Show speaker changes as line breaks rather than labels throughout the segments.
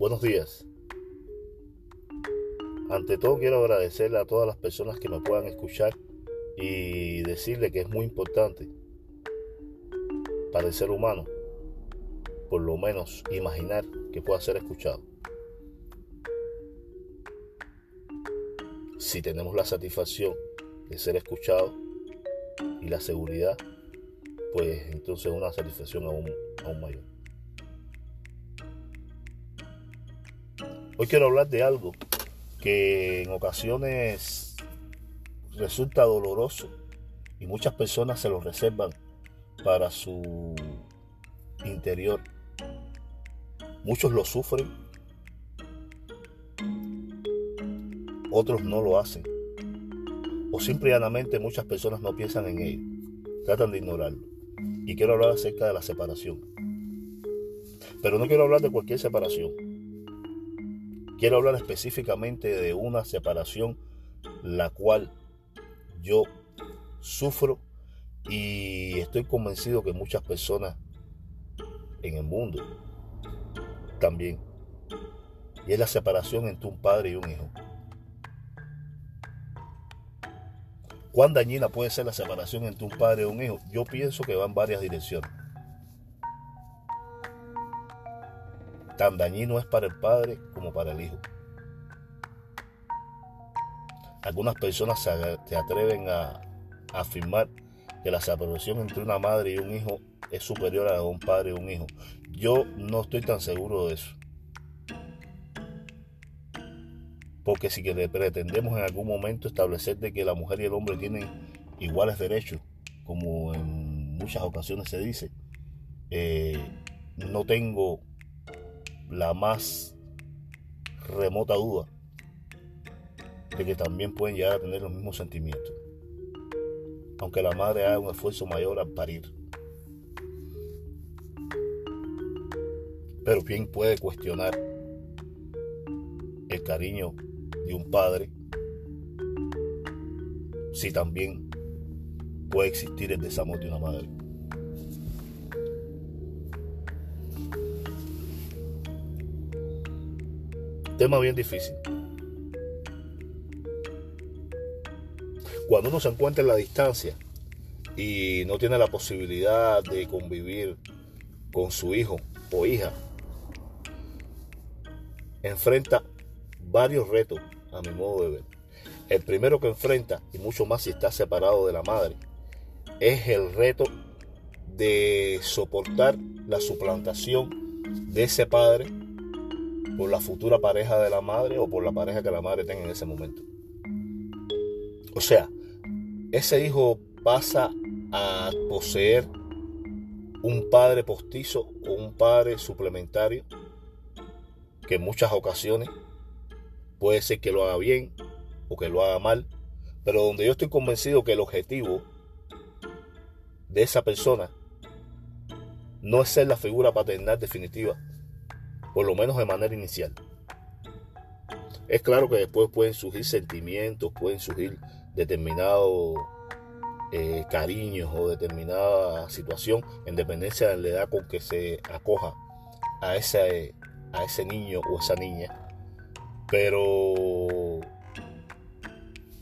Buenos días. Ante todo quiero agradecerle a todas las personas que me puedan escuchar y decirle que es muy importante para el ser humano, por lo menos imaginar que pueda ser escuchado. Si tenemos la satisfacción de ser escuchado y la seguridad, pues entonces una satisfacción aún, aún mayor. Hoy quiero hablar de algo que en ocasiones resulta doloroso y muchas personas se lo reservan para su interior. Muchos lo sufren, otros no lo hacen. O simplemente muchas personas no piensan en ello, tratan de ignorarlo. Y quiero hablar acerca de la separación. Pero no quiero hablar de cualquier separación. Quiero hablar específicamente de una separación la cual yo sufro y estoy convencido que muchas personas en el mundo también. Y es la separación entre un padre y un hijo. ¿Cuán dañina puede ser la separación entre un padre y un hijo? Yo pienso que va en varias direcciones. Tan dañino es para el padre como para el hijo. Algunas personas se atreven a, afirmar que la separación entre una madre y un hijo es superior a un padre y un hijo. Yo no estoy tan seguro de eso. Porque si que pretendemos en algún momento establecer de que la mujer y el hombre tienen iguales derechos, como en muchas ocasiones se dice, eh, no tengo la más remota duda de que también pueden llegar a tener los mismos sentimientos, aunque la madre haga un esfuerzo mayor al parir. Pero ¿quién puede cuestionar el cariño de un padre si también puede existir el desamor de una madre? Tema bien difícil. Cuando uno se encuentra en la distancia y no tiene la posibilidad de convivir con su hijo o hija, enfrenta varios retos a mi modo de ver. El primero que enfrenta, y mucho más si está separado de la madre, es el reto de soportar la suplantación de ese padre por la futura pareja de la madre o por la pareja que la madre tenga en ese momento. O sea, ese hijo pasa a poseer un padre postizo o un padre suplementario que en muchas ocasiones puede ser que lo haga bien o que lo haga mal, pero donde yo estoy convencido que el objetivo de esa persona no es ser la figura paternal definitiva, por lo menos de manera inicial. Es claro que después pueden surgir sentimientos, pueden surgir determinados eh, cariños o determinada situación en dependencia de la edad con que se acoja a ese, a ese niño o esa niña. Pero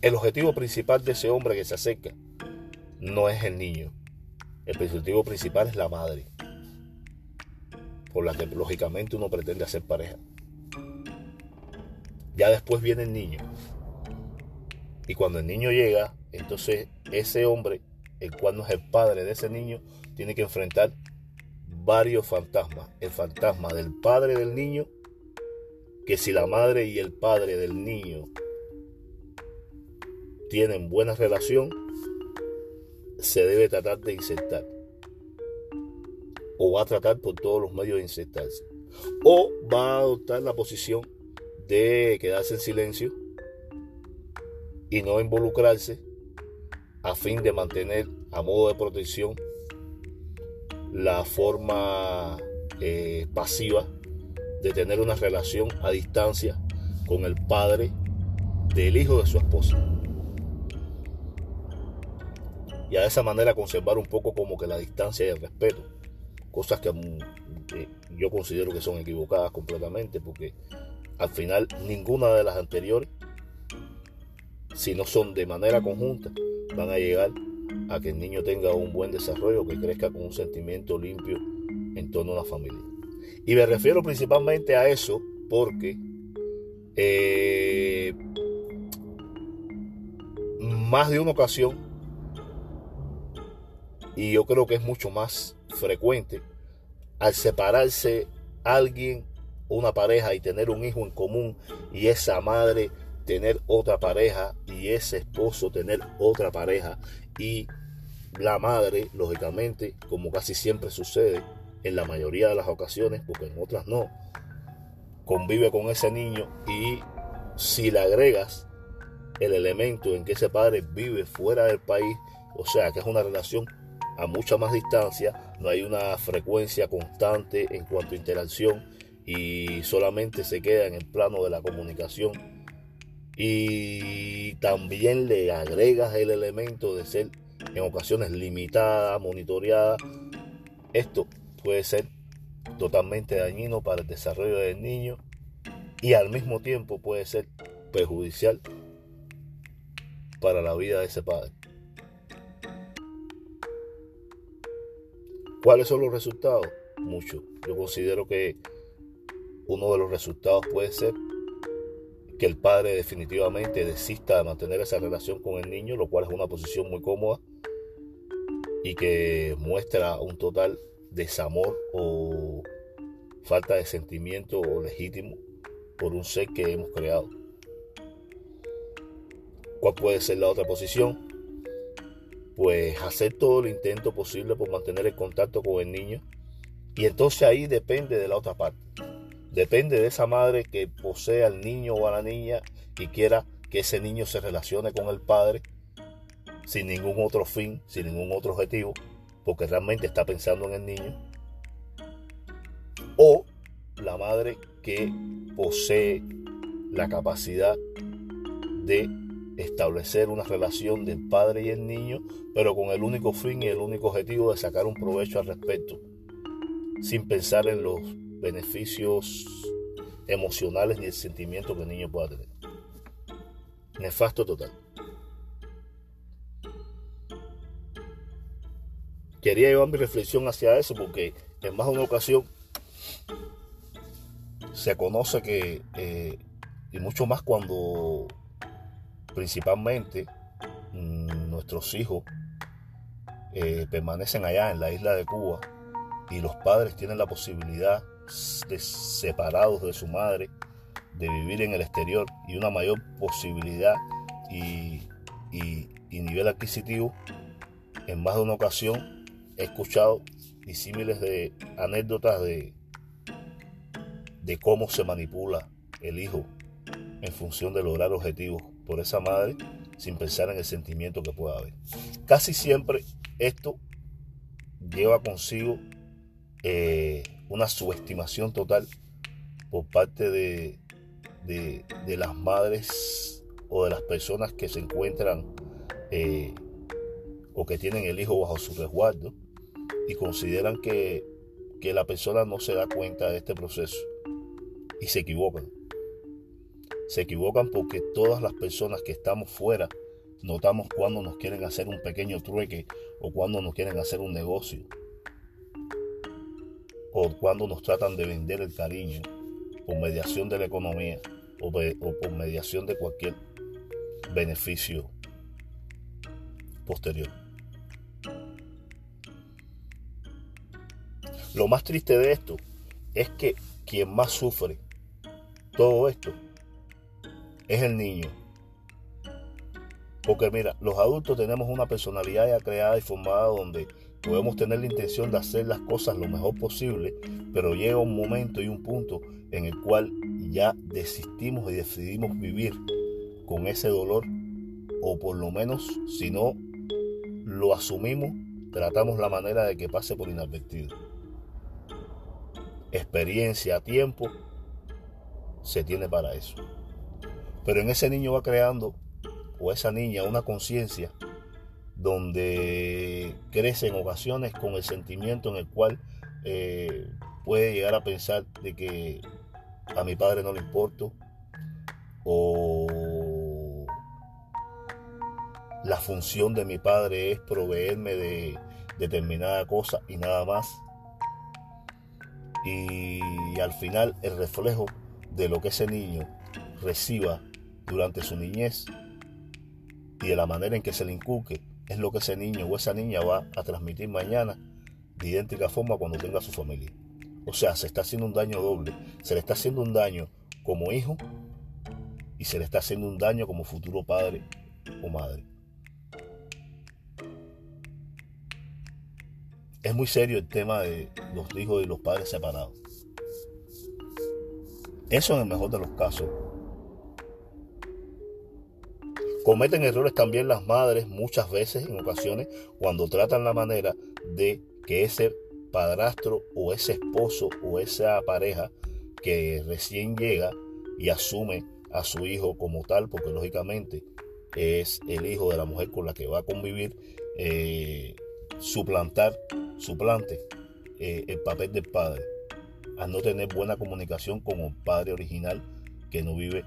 el objetivo principal de ese hombre que se acerca no es el niño. El objetivo principal es la madre por la que lógicamente uno pretende hacer pareja. Ya después viene el niño. Y cuando el niño llega, entonces ese hombre, el cual no es el padre de ese niño, tiene que enfrentar varios fantasmas. El fantasma del padre del niño, que si la madre y el padre del niño tienen buena relación, se debe tratar de insertar o va a tratar por todos los medios de insertarse. O va a adoptar la posición de quedarse en silencio y no involucrarse a fin de mantener a modo de protección la forma eh, pasiva de tener una relación a distancia con el padre del hijo de su esposa. Y a esa manera conservar un poco como que la distancia y el respeto cosas que eh, yo considero que son equivocadas completamente porque al final ninguna de las anteriores, si no son de manera conjunta, van a llegar a que el niño tenga un buen desarrollo, que crezca con un sentimiento limpio en torno a la familia. Y me refiero principalmente a eso porque eh, más de una ocasión, y yo creo que es mucho más frecuente, al separarse alguien, una pareja y tener un hijo en común y esa madre tener otra pareja y ese esposo tener otra pareja y la madre, lógicamente, como casi siempre sucede en la mayoría de las ocasiones, porque en otras no, convive con ese niño y si le agregas el elemento en que ese padre vive fuera del país, o sea que es una relación a mucha más distancia, no hay una frecuencia constante en cuanto a interacción y solamente se queda en el plano de la comunicación y también le agregas el elemento de ser en ocasiones limitada, monitoreada, esto puede ser totalmente dañino para el desarrollo del niño y al mismo tiempo puede ser perjudicial para la vida de ese padre. ¿Cuáles son los resultados? Muchos. Yo considero que uno de los resultados puede ser que el padre definitivamente desista de mantener esa relación con el niño, lo cual es una posición muy cómoda y que muestra un total desamor o falta de sentimiento legítimo por un ser que hemos creado. ¿Cuál puede ser la otra posición? Pues hacer todo el intento posible por mantener el contacto con el niño. Y entonces ahí depende de la otra parte. Depende de esa madre que posea al niño o a la niña y quiera que ese niño se relacione con el padre sin ningún otro fin, sin ningún otro objetivo, porque realmente está pensando en el niño. O la madre que posee la capacidad de establecer una relación del padre y el niño, pero con el único fin y el único objetivo de sacar un provecho al respecto, sin pensar en los beneficios emocionales ni el sentimiento que el niño pueda tener. Nefasto total. Quería llevar mi reflexión hacia eso porque en más de una ocasión se conoce que, eh, y mucho más cuando principalmente mm, nuestros hijos eh, permanecen allá en la isla de Cuba y los padres tienen la posibilidad de separados de su madre, de vivir en el exterior y una mayor posibilidad y, nivel adquisitivo, en más de una ocasión he escuchado disímiles de anécdotas de, de cómo se manipula el hijo en función de lograr objetivos por esa madre sin pensar en el sentimiento que pueda haber. Casi siempre esto lleva consigo eh, una subestimación total por parte de, de, las madres o de las personas que se encuentran eh, o que tienen el hijo bajo su resguardo y consideran que, que la persona no se da cuenta de este proceso y se equivocan. Se equivocan porque todas las personas que estamos fuera notamos cuando nos quieren hacer un pequeño trueque o cuando nos quieren hacer un negocio o cuando nos tratan de vender el cariño por mediación de la economía o, por mediación de cualquier beneficio posterior. Lo más triste de esto es que quien más sufre todo esto es el niño. Porque mira, los adultos tenemos una personalidad ya creada y formada donde podemos tener la intención de hacer las cosas lo mejor posible, pero llega un momento y un punto en el cual ya desistimos y decidimos vivir con ese dolor, o por lo menos, si no lo asumimos, tratamos la manera de que pase por inadvertido. Experiencia tiempo se tiene para eso. Pero en ese niño va creando, o esa niña, una conciencia donde crece en ocasiones con el sentimiento en el cual eh, puede llegar a pensar de que a mi padre no le importo o la función de mi padre es proveerme de determinada cosa y nada más. Y al final el reflejo de lo que ese niño reciba durante su niñez y de la manera en que se le inculque es lo que ese niño o esa niña va a transmitir mañana de idéntica forma cuando tenga su familia. O sea, se está haciendo un daño doble. Se le está haciendo un daño como hijo y se le está haciendo un daño como futuro padre o madre. Es muy serio el tema de los hijos y los padres separados. Eso en el mejor de los casos. Cometen errores también las madres muchas veces, en ocasiones, cuando tratan la manera de que ese padrastro o ese esposo o esa pareja que recién llega y asume a su hijo como tal, porque lógicamente es el hijo de la mujer con la que va a convivir, eh, suplantar, suplante eh, el papel del padre, a no tener buena comunicación con el padre original que no vive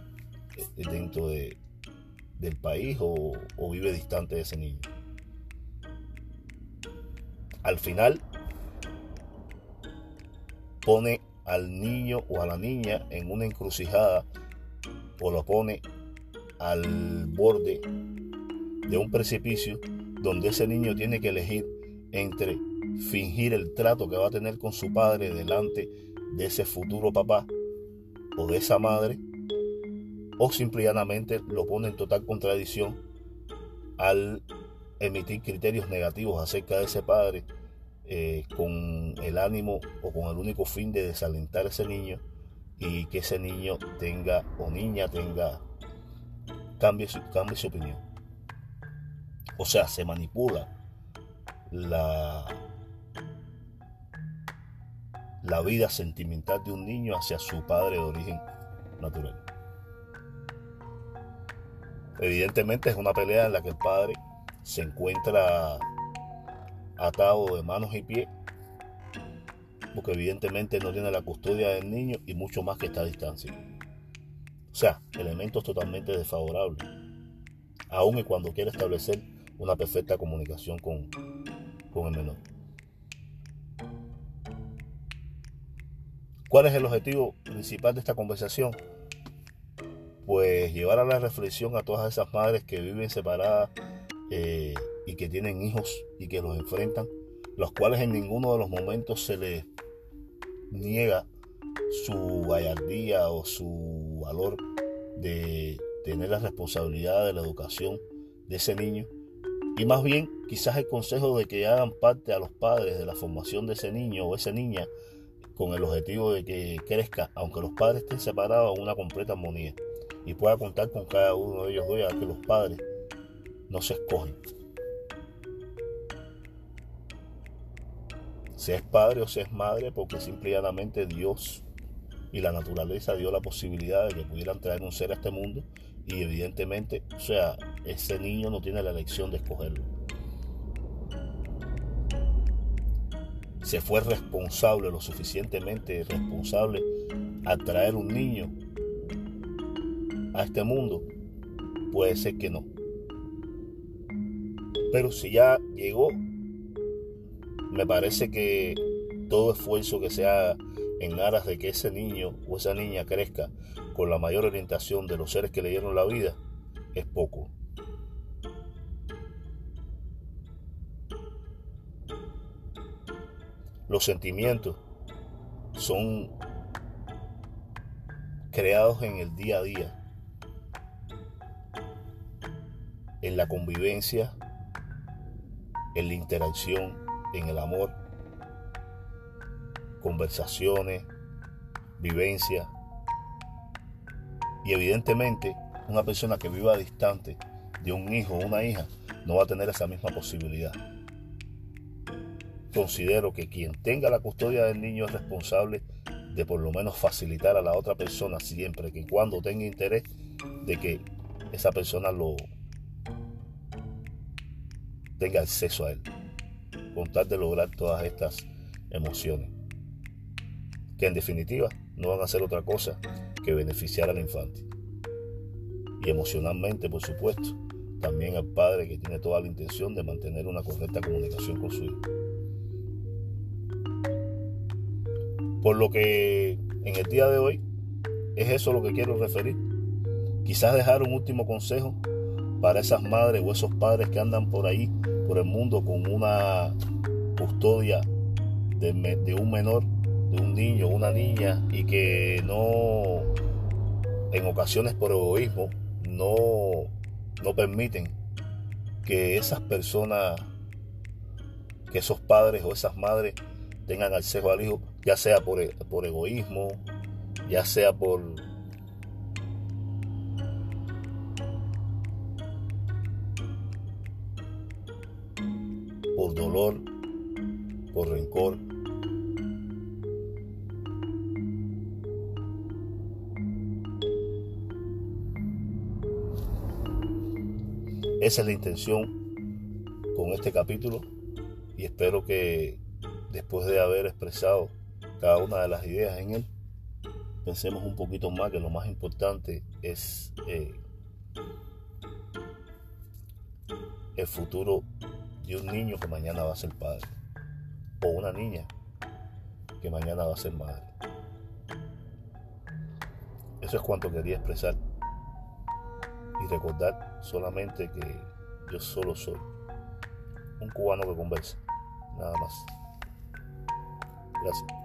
eh, dentro de, del país o, vive distante de ese niño. Al final pone al niño o a la niña en una encrucijada o lo pone al borde de un precipicio donde ese niño tiene que elegir entre fingir el trato que va a tener con su padre delante de ese futuro papá o de esa madre, o simplemente lo pone en total contradicción al emitir criterios negativos acerca de ese padre eh, con el ánimo o con el único fin de desalentar a ese niño y que ese niño tenga o niña tenga cambie su, cambie su opinión. O sea, se manipula la, la vida sentimental de un niño hacia su padre de origen natural. Evidentemente es una pelea en la que el padre se encuentra atado de manos y pies, porque evidentemente no tiene la custodia del niño y mucho más que está a distancia. O sea, elementos totalmente desfavorables, aun y cuando quiere establecer una perfecta comunicación con, con el menor. ¿Cuál es el objetivo principal de esta conversación? Pues llevar a la reflexión a todas esas madres que viven separadas eh, y que tienen hijos y que los enfrentan, los cuales en ninguno de los momentos se les niega su gallardía o su valor de tener la responsabilidad de la educación de ese niño. Y más bien, quizás el consejo de que hagan parte a los padres de la formación de ese niño o esa niña con el objetivo de que crezca, aunque los padres estén separados, en una completa armonía y pueda contar con cada uno de ellos dos, ya que los padres no se escogen. Si es padre o si es madre, porque simplemente Dios y la naturaleza dio la posibilidad de que pudieran traer un ser a este mundo y evidentemente, o sea, ese niño no tiene la elección de escogerlo. Se fue responsable, lo suficientemente responsable, al traer un niño a este mundo. Puede ser que no. Pero si ya llegó, me parece que todo esfuerzo que se haga en aras de que ese niño o esa niña crezca con la mayor orientación de los seres que le dieron la vida es poco. Los sentimientos son creados en el día a día, en la convivencia, en la interacción, en el amor, conversaciones, vivencia. Y evidentemente una persona que viva distante de un hijo o una hija no va a tener esa misma posibilidad. Considero que quien tenga la custodia del niño es responsable de por lo menos facilitar a la otra persona siempre que cuando tenga interés de que esa persona lo tenga acceso a él, con tal de lograr todas estas emociones. que en definitiva no van a hacer otra cosa que beneficiar al infante. Y emocionalmente, por supuesto, también al padre que tiene toda la intención de mantener una correcta comunicación con su hijo. Por lo que en el día de hoy es eso lo que quiero referir. Quizás dejar un último consejo para esas madres o esos padres que andan por ahí, por el mundo, con una custodia de, un menor, de un niño una niña, y que no, en ocasiones por egoísmo, no, no permiten que esas personas, que esos padres o esas madres tengan acceso al hijo ya sea por, e, por egoísmo, ya sea por por dolor, por rencor. Esa es la intención con este capítulo y espero que después de haber expresado cada una de las ideas en él, pensemos un poquito más que lo más importante es eh, el futuro de un niño que mañana va a ser padre o una niña que mañana va a ser madre. Eso es cuanto quería expresar y recordar solamente que yo solo soy un cubano que conversa, nada más. Gracias.